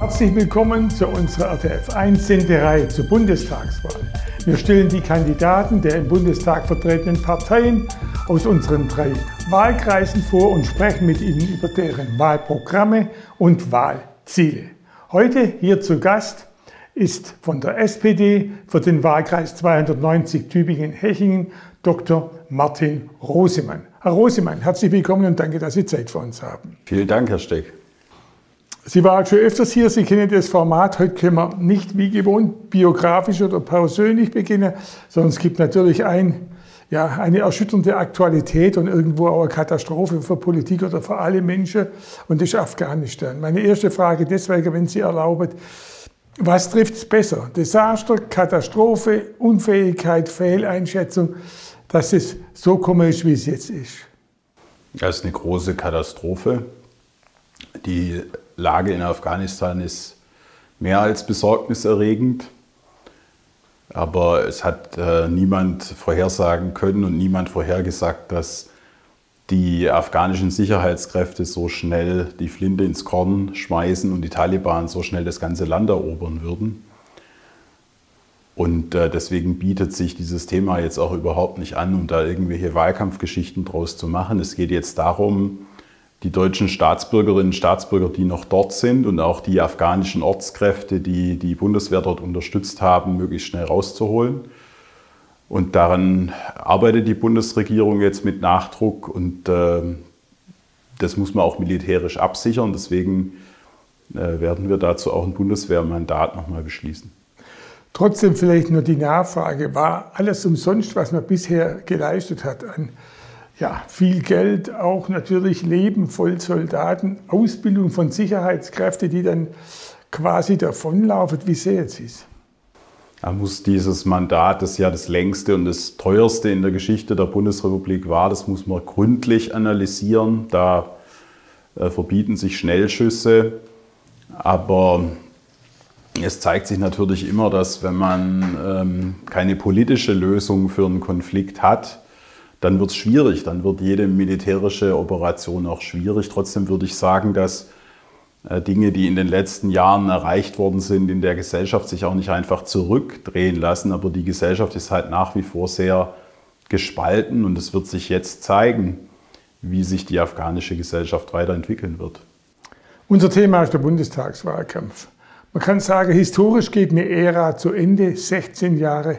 Herzlich willkommen zu unserer RTF 1 Senderei zur Bundestagswahl. Wir stellen die Kandidaten der im Bundestag vertretenen Parteien aus unseren drei Wahlkreisen vor und sprechen mit ihnen über deren Wahlprogramme und Wahlziele. Heute hier zu Gast ist von der SPD für den Wahlkreis 290 Tübingen-Hechingen Dr. Martin Rosemann. Herr Rosemann, herzlich willkommen und danke, dass Sie Zeit für uns haben. Vielen Dank, Herr Steck. Sie waren schon öfters hier, Sie kennen das Format. Heute können wir nicht wie gewohnt biografisch oder persönlich beginnen, sondern es gibt natürlich ein, ja, eine erschütternde Aktualität und irgendwo auch eine Katastrophe für Politik oder für alle Menschen und das ist Afghanistan. Meine erste Frage deswegen, wenn Sie erlauben, was trifft es besser? Desaster, Katastrophe, Unfähigkeit, Fehleinschätzung, dass es so ist, wie es jetzt ist? Das ist eine große Katastrophe. Die Lage in Afghanistan ist mehr als besorgniserregend. Aber es hat äh, niemand vorhersagen können und niemand vorhergesagt, dass die afghanischen Sicherheitskräfte so schnell die Flinte ins Korn schmeißen und die Taliban so schnell das ganze Land erobern würden. Und äh, deswegen bietet sich dieses Thema jetzt auch überhaupt nicht an, um da irgendwelche Wahlkampfgeschichten draus zu machen. Es geht jetzt darum, die deutschen Staatsbürgerinnen und Staatsbürger, die noch dort sind und auch die afghanischen Ortskräfte, die die Bundeswehr dort unterstützt haben, möglichst schnell rauszuholen. Und daran arbeitet die Bundesregierung jetzt mit Nachdruck und äh, das muss man auch militärisch absichern. Deswegen äh, werden wir dazu auch ein Bundeswehrmandat nochmal beschließen. Trotzdem vielleicht nur die Nachfrage, war alles umsonst, was man bisher geleistet hat an ja, viel Geld, auch natürlich Leben voll Soldaten, Ausbildung von Sicherheitskräften, die dann quasi davonlaufen. Wie Sie es? Da muss dieses Mandat, das ja das längste und das teuerste in der Geschichte der Bundesrepublik war, das muss man gründlich analysieren. Da äh, verbieten sich Schnellschüsse. Aber es zeigt sich natürlich immer, dass wenn man ähm, keine politische Lösung für einen Konflikt hat, dann wird es schwierig, dann wird jede militärische Operation auch schwierig. Trotzdem würde ich sagen, dass äh, Dinge, die in den letzten Jahren erreicht worden sind, in der Gesellschaft sich auch nicht einfach zurückdrehen lassen. Aber die Gesellschaft ist halt nach wie vor sehr gespalten und es wird sich jetzt zeigen, wie sich die afghanische Gesellschaft weiterentwickeln wird. Unser Thema ist der Bundestagswahlkampf. Man kann sagen, historisch geht eine Ära zu Ende, 16 Jahre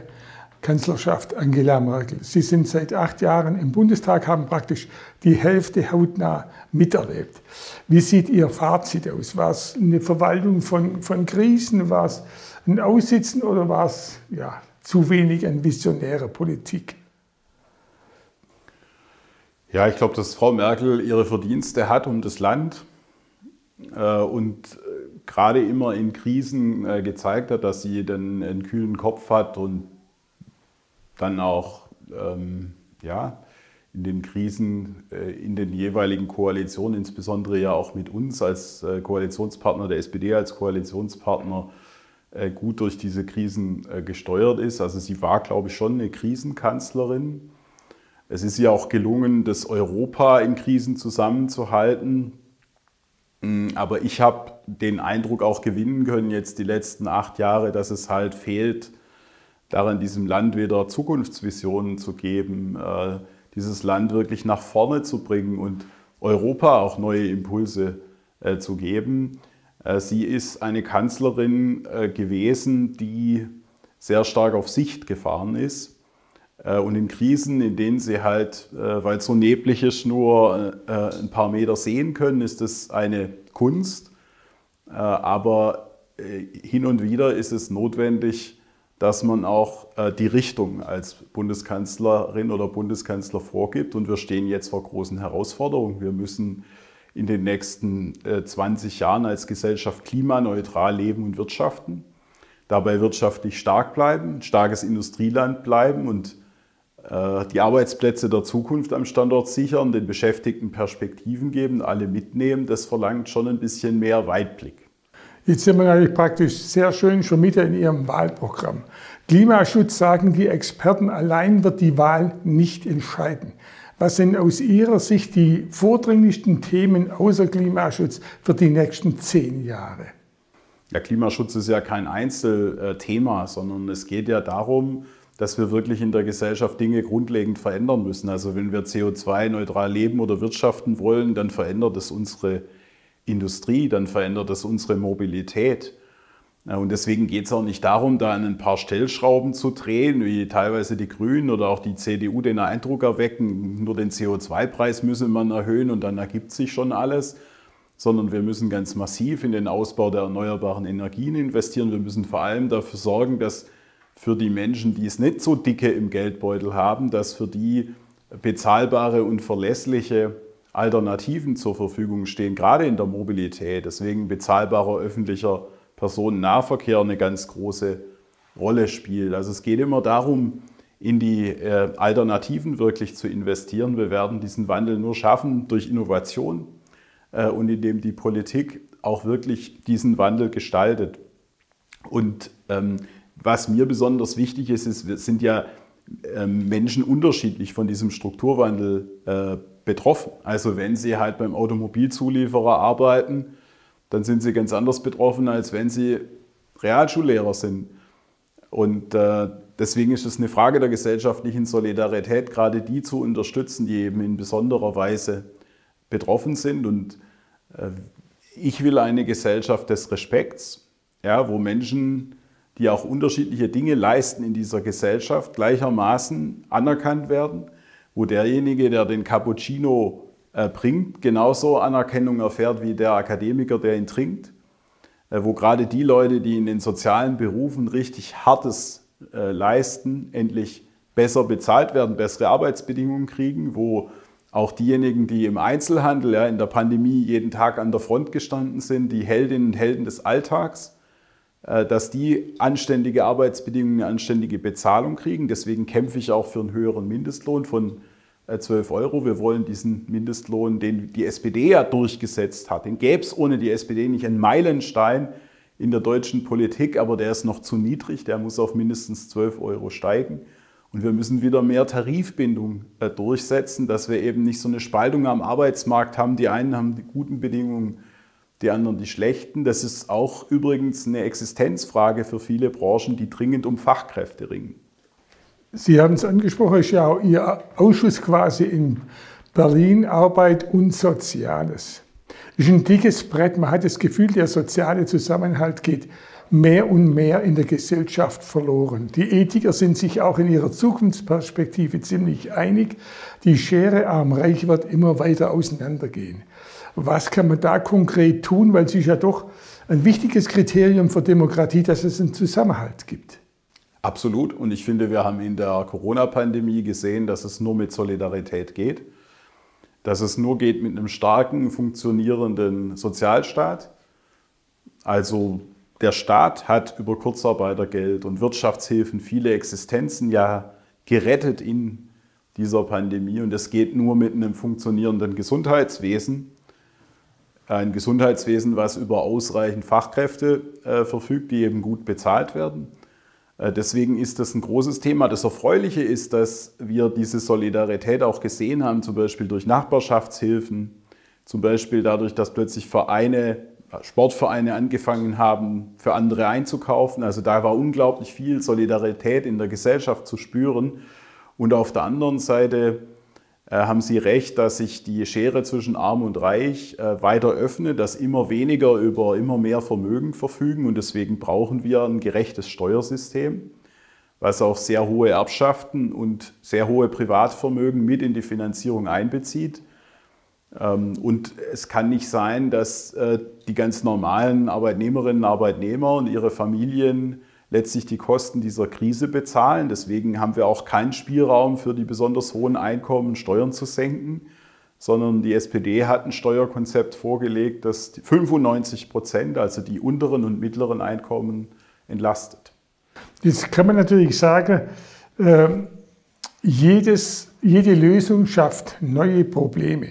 Kanzlerschaft Angela Merkel. Sie sind seit acht Jahren im Bundestag, haben praktisch die Hälfte hautnah miterlebt. Wie sieht Ihr Fazit aus? War es eine Verwaltung von, von Krisen? War es ein Aussitzen oder war es ja, zu wenig eine visionäre Politik? Ja, ich glaube, dass Frau Merkel ihre Verdienste hat um das Land äh, und äh, gerade immer in Krisen äh, gezeigt hat, dass sie dann einen kühlen Kopf hat und dann auch ähm, ja, in den Krisen äh, in den jeweiligen Koalitionen, insbesondere ja auch mit uns als äh, Koalitionspartner, der SPD als Koalitionspartner, äh, gut durch diese Krisen äh, gesteuert ist. Also sie war, glaube ich, schon eine Krisenkanzlerin. Es ist ihr auch gelungen, das Europa in Krisen zusammenzuhalten. Mm, aber ich habe den Eindruck auch gewinnen können, jetzt die letzten acht Jahre, dass es halt fehlt, darin diesem Land wieder Zukunftsvisionen zu geben, äh, dieses Land wirklich nach vorne zu bringen und Europa auch neue Impulse äh, zu geben. Äh, sie ist eine Kanzlerin gewesen, die sehr stark auf Sicht gefahren ist. Und in Krisen, in denen sie halt, weil es so neblig ist, nur ein paar Meter sehen können, ist das eine Kunst. Aber hin und wieder ist es notwendig, dass man auch äh, die Richtung als Bundeskanzlerin oder Bundeskanzler vorgibt. Und wir stehen jetzt vor großen Herausforderungen. Wir müssen in den nächsten 20 äh, Jahren als Gesellschaft klimaneutral leben und wirtschaften, dabei wirtschaftlich stark bleiben, starkes Industrieland bleiben und äh, die Arbeitsplätze der Zukunft am Standort sichern, den Beschäftigten Perspektiven geben, alle mitnehmen. Das verlangt schon ein bisschen mehr Weitblick. Jetzt sind wir natürlich praktisch sehr schön schon mitten in Ihrem Wahlprogramm. Klimaschutz, sagen die Experten, allein wird die Wahl nicht entscheiden. Was sind aus Ihrer Sicht die vordringlichsten Themen außer Klimaschutz für die nächsten zehn Jahre? Ja, Klimaschutz ist ja kein Einzelthema, sondern es geht ja darum, dass wir wirklich in der Gesellschaft Dinge grundlegend verändern müssen. Also wenn wir CO2-neutral leben oder wirtschaften wollen, dann verändert es unsere Industrie, dann verändert es unsere Mobilität. Und deswegen geht es auch nicht darum, da an ein paar Stellschrauben zu drehen, wie teilweise die Grünen oder auch die CDU den Eindruck erwecken, nur den CO2-Preis müsse man erhöhen und dann ergibt sich schon alles, sondern wir müssen ganz massiv in den Ausbau der erneuerbaren Energien investieren. Wir müssen vor allem dafür sorgen, dass für die Menschen, die es nicht so dicke im Geldbeutel haben, dass für die bezahlbare und verlässliche Alternativen zur Verfügung stehen, gerade in der Mobilität. Deswegen bezahlbarer öffentlicher Personennahverkehr eine ganz große Rolle spielt. Also es geht immer darum, in die äh, Alternativen wirklich zu investieren. Wir werden diesen Wandel nur schaffen durch Innovation äh, und indem die Politik auch wirklich diesen Wandel gestaltet. Und ähm, was mir besonders wichtig ist, ist, wir sind ja ähm, Menschen unterschiedlich von diesem Strukturwandel äh, betroffen. Also wenn Sie halt beim Automobilzulieferer arbeiten, dann sind sie ganz anders betroffen, als wenn sie Realschullehrer sind. Und äh, deswegen ist es eine Frage der gesellschaftlichen Solidarität, gerade die zu unterstützen, die eben in besonderer Weise betroffen sind. Und äh, ich will eine Gesellschaft des Respekts, ja, wo Menschen, die auch unterschiedliche Dinge leisten in dieser Gesellschaft, gleichermaßen anerkannt werden, wo derjenige, der den Cappuccino äh, bringt, genauso Anerkennung erfährt wie der Akademiker, der ihn trinkt, äh, wo gerade die Leute, die in den sozialen Berufen richtig Hartes äh, leisten, endlich besser bezahlt werden, bessere Arbeitsbedingungen kriegen, wo auch diejenigen, die im Einzelhandel ja, in der Pandemie jeden Tag an der Front gestanden sind, die Heldinnen und Helden des Alltags, dass die anständige Arbeitsbedingungen, anständige Bezahlung kriegen. Deswegen kämpfe ich auch für einen höheren Mindestlohn von 12 äh, Euro. Wir wollen diesen Mindestlohn, den die SPD ja durchgesetzt hat, den gäbe es ohne die SPD nicht einen Meilenstein in der deutschen Politik, aber der ist noch zu niedrig, der muss auf mindestens 12 Euro steigen. Und wir müssen wieder mehr Tarifbindung äh, durchsetzen, dass wir eben nicht so eine Spaltung am Arbeitsmarkt haben. Die einen haben die guten Bedingungen, die anderen die schlechten. Das ist auch übrigens eine Existenzfrage für viele Branchen, die dringend um Fachkräfte ringen. Sie haben es angesprochen, ist ja auch Ihr Ausschuss quasi in Berlin, Arbeit und Soziales. Ist ein dickes Brett. Man hat das Gefühl, der soziale Zusammenhalt geht mehr und mehr in der Gesellschaft verloren. Die Ethiker sind sich auch in ihrer Zukunftsperspektive ziemlich einig. Die Schere arm-reich wird immer weiter auseinandergehen. Was kann man da konkret tun? Weil es ist ja doch ein wichtiges Kriterium für Demokratie, dass es einen Zusammenhalt gibt. Absolut. Und ich finde, wir haben in der Corona-Pandemie gesehen, dass es nur mit Solidarität geht. Dass es nur geht mit einem starken, funktionierenden Sozialstaat. Also der Staat hat über Kurzarbeitergeld und Wirtschaftshilfen viele Existenzen ja gerettet in dieser Pandemie. Und es geht nur mit einem funktionierenden Gesundheitswesen. Ein Gesundheitswesen, was über ausreichend Fachkräfte äh, verfügt, die eben gut bezahlt werden äh, deswegen ist das ein großes Thema. Das Erfreuliche ist, dass wir diese Solidarität auch gesehen haben, zum Beispiel durch Nachbarschaftshilfen, zum Beispiel dadurch, dass plötzlich Vereine, Sportvereine angefangen haben, für andere einzukaufen. Also da war unglaublich viel Solidarität in der Gesellschaft zu spüren. Und auf der anderen Seite äh, haben Sie recht, dass sich die Schere zwischen Arm und Reich äh, weiter öffnet, dass immer weniger über immer mehr Vermögen verfügen und deswegen brauchen wir ein gerechtes Steuersystem, was auch sehr hohe Erbschaften und sehr hohe Privatvermögen mit in die Finanzierung einbezieht. Ähm, und es kann nicht sein, dass äh, die ganz normalen Arbeitnehmerinnen und Arbeitnehmer und ihre Familien letztlich die Kosten dieser Krise bezahlen. Deswegen haben wir auch keinen Spielraum für die besonders hohen Einkommen, Steuern zu senken, sondern die SPD hat ein Steuerkonzept vorgelegt, das 95 Prozent, also die unteren und mittleren Einkommen, entlastet. Jetzt kann man natürlich sagen, äh, jedes, jede Lösung schafft neue Probleme.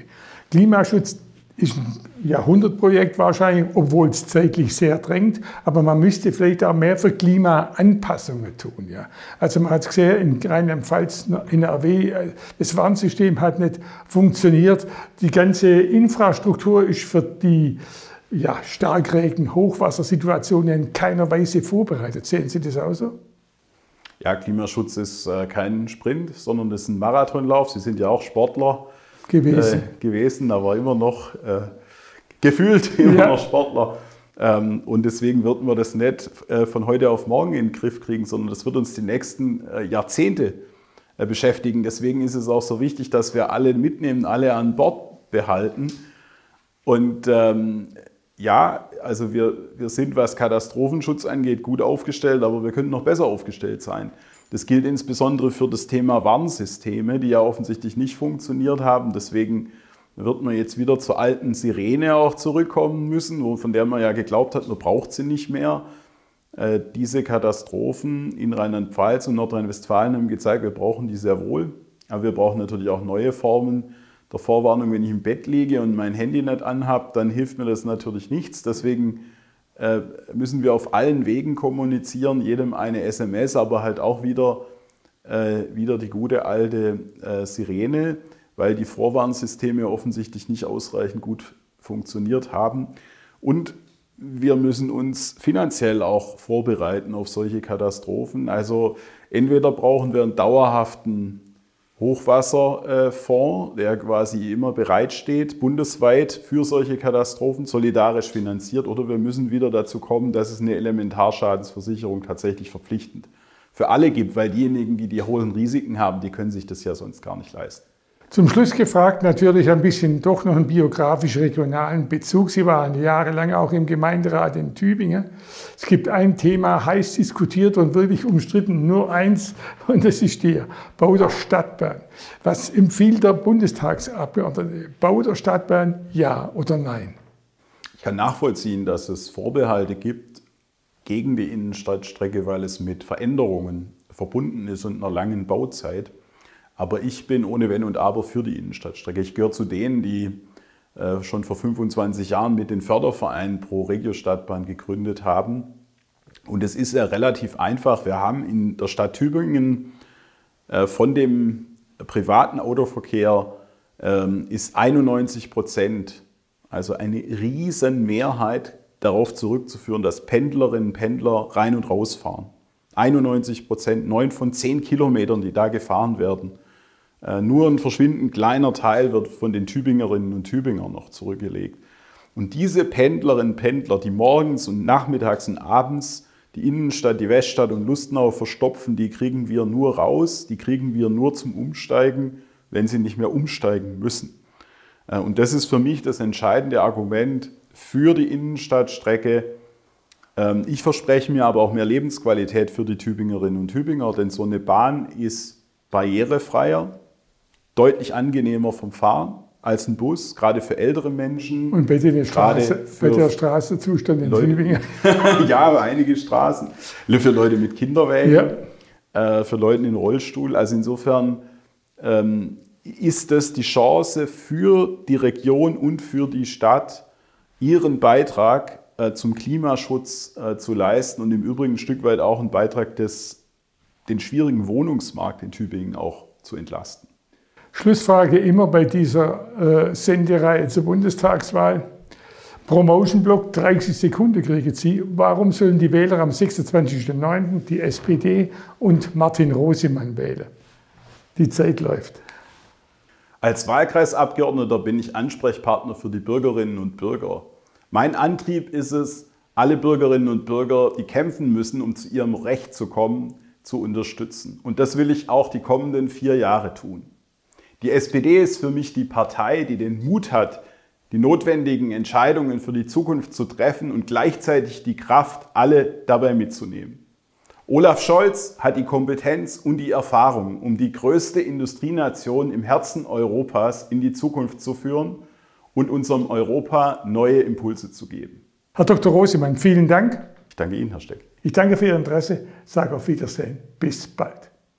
Klimaschutz ist ein Jahrhundertprojekt wahrscheinlich, obwohl es zeitlich sehr drängt. Aber man müsste vielleicht auch mehr für Klimaanpassungen tun. Ja. Also man hat es gesehen, in Rheinland-Pfalz, in RW, das Warnsystem hat nicht funktioniert. Die ganze Infrastruktur ist für die ja, Starkregen, Hochwassersituationen in keiner Weise vorbereitet. Sehen Sie das auch so? Ja, Klimaschutz ist äh, kein Sprint, sondern es ist ein Marathonlauf. Sie sind ja auch Sportler gewesen, äh, gewesen aber immer noch äh, gefühlt immer ja. noch Sportler. Ähm, und deswegen würden wir das nicht äh, von heute auf morgen in den Griff kriegen, sondern das wird uns die nächsten äh, Jahrzehnte äh, beschäftigen. Deswegen ist es auch so wichtig, dass wir alle mitnehmen, alle an Bord behalten. Und ähm, ja, also wir, wir sind, was Katastrophenschutz angeht, gut aufgestellt, aber wir könnten noch besser aufgestellt sein. Das gilt insbesondere für das Thema Warnsysteme, die ja offensichtlich nicht funktioniert haben. Deswegen wird man jetzt wieder zur alten Sirene auch zurückkommen müssen, von der man ja geglaubt hat, man braucht sie nicht mehr. Äh, diese Katastrophen in Rheinland-Pfalz und Nordrhein-Westfalen haben gezeigt, wir brauchen die sehr wohl. Aber wir brauchen natürlich auch neue Formen der Vorwarnung. Wenn ich im Bett liege und mein Handy nicht anhabe, dann hilft mir das natürlich nichts. Deswegen äh, müssen wir auf allen Wegen kommunizieren, jedem eine SMS, aber halt auch wieder, äh, wieder die gute alte Sirene weil die Vorwarnsysteme offensichtlich nicht ausreichend gut funktioniert haben. Und wir müssen uns finanziell auch vorbereiten auf solche Katastrophen. Also entweder brauchen wir einen dauerhaften Hochwasserfonds, der quasi immer bereitsteht, bundesweit für solche Katastrophen, solidarisch finanziert, oder wir müssen wieder dazu kommen, dass es eine Elementarschadensversicherung tatsächlich verpflichtend für alle gibt, weil diejenigen, die die hohen Risiken haben, die können sich das ja sonst gar nicht leisten. Zum Schluss gefragt natürlich ein bisschen doch noch einen biografisch-regionalen Bezug. Sie waren jahrelang auch im Gemeinderat in Tübingen. Es gibt ein Thema heiß diskutiert und wirklich umstritten, nur eins, und das ist der Bau der Stadtbahn. Was empfiehlt der Bundestagsabgeordnete? Bau der Stadtbahn, ja oder nein? Ich kann nachvollziehen, dass es Vorbehalte gibt gegen die Innenstadtstrecke, weil es mit Veränderungen verbunden ist und einer langen Bauzeit. Aber ich bin ohne Wenn und Aber für die Innenstadtstrecke. Ich gehöre zu denen, die äh, schon vor 25 Jahren mit den Fördervereinen Pro Regio Stadtbahn gegründet haben. Und es ist ja relativ einfach. Wir haben in der Stadt Tübingen äh, von dem privaten Autoverkehr ähm, ist 91 Prozent, also eine riesen Mehrheit darauf zurückzuführen, dass Pendlerinnen und Pendler rein und raus fahren. 91 Prozent, neun von zehn Kilometern, die da gefahren werden, nur ein verschwindend kleiner Teil wird von den Tübingerinnen und Tübingern noch zurückgelegt. Und diese Pendlerinnen und Pendler, die morgens und nachmittags und abends die Innenstadt, die Weststadt und Lustenau verstopfen, die kriegen wir nur raus, die kriegen wir nur zum Umsteigen, wenn sie nicht mehr umsteigen müssen. Äh, und das ist für mich das entscheidende Argument für die Innenstadtstrecke. Ähm, ich verspreche mir aber auch mehr Lebensqualität für die Tübingerinnen und Tübinger, denn so eine Bahn ist barrierefreier, deutlich angenehmer vom Fahren als ein Bus, gerade für ältere Menschen. Und bitte der, Straße, bei der Straßenzustand in Tübingen. ja, einige Straßen. Für Leute mit Kinderwägen, ja. äh, für Leute in Rollstuhl. Also insofern ähm, ist das die Chance für die Region und für die Stadt, ihren Beitrag äh, zum Klimaschutz äh, zu leisten und im Übrigen ein Stück weit auch einen Beitrag des, den schwierigen Wohnungsmarkt in Tübingen auch zu entlasten. Schlussfrage immer bei dieser äh, Sendereihe zur Bundestagswahl. Promotion-Block, 30 Sekunden kriegen Sie. Warum sollen die Wähler am 26.09. die SPD und Martin Rosemann wählen? Die Zeit läuft. Als Wahlkreisabgeordneter bin ich Ansprechpartner für die Bürgerinnen und Bürger. Mein Antrieb ist es, alle Bürgerinnen und Bürger, die kämpfen müssen, um zu ihrem Recht zu kommen, zu unterstützen. Und das will ich auch die kommenden vier Jahre tun. Die SPD ist für mich die Partei, die den Mut hat, die notwendigen Entscheidungen für die Zukunft zu treffen und gleichzeitig die Kraft, alle dabei mitzunehmen. Olaf Scholz hat die Kompetenz und die Erfahrung, um die größte Industrienation im Herzen Europas in die Zukunft zu führen und unserem Europa neue Impulse zu geben. Herr Dr. Rosemann, vielen Dank. Ich danke Ihnen, Herr Steck. Ich danke für Ihr Interesse, sage auf Wiedersehen. Bis bald.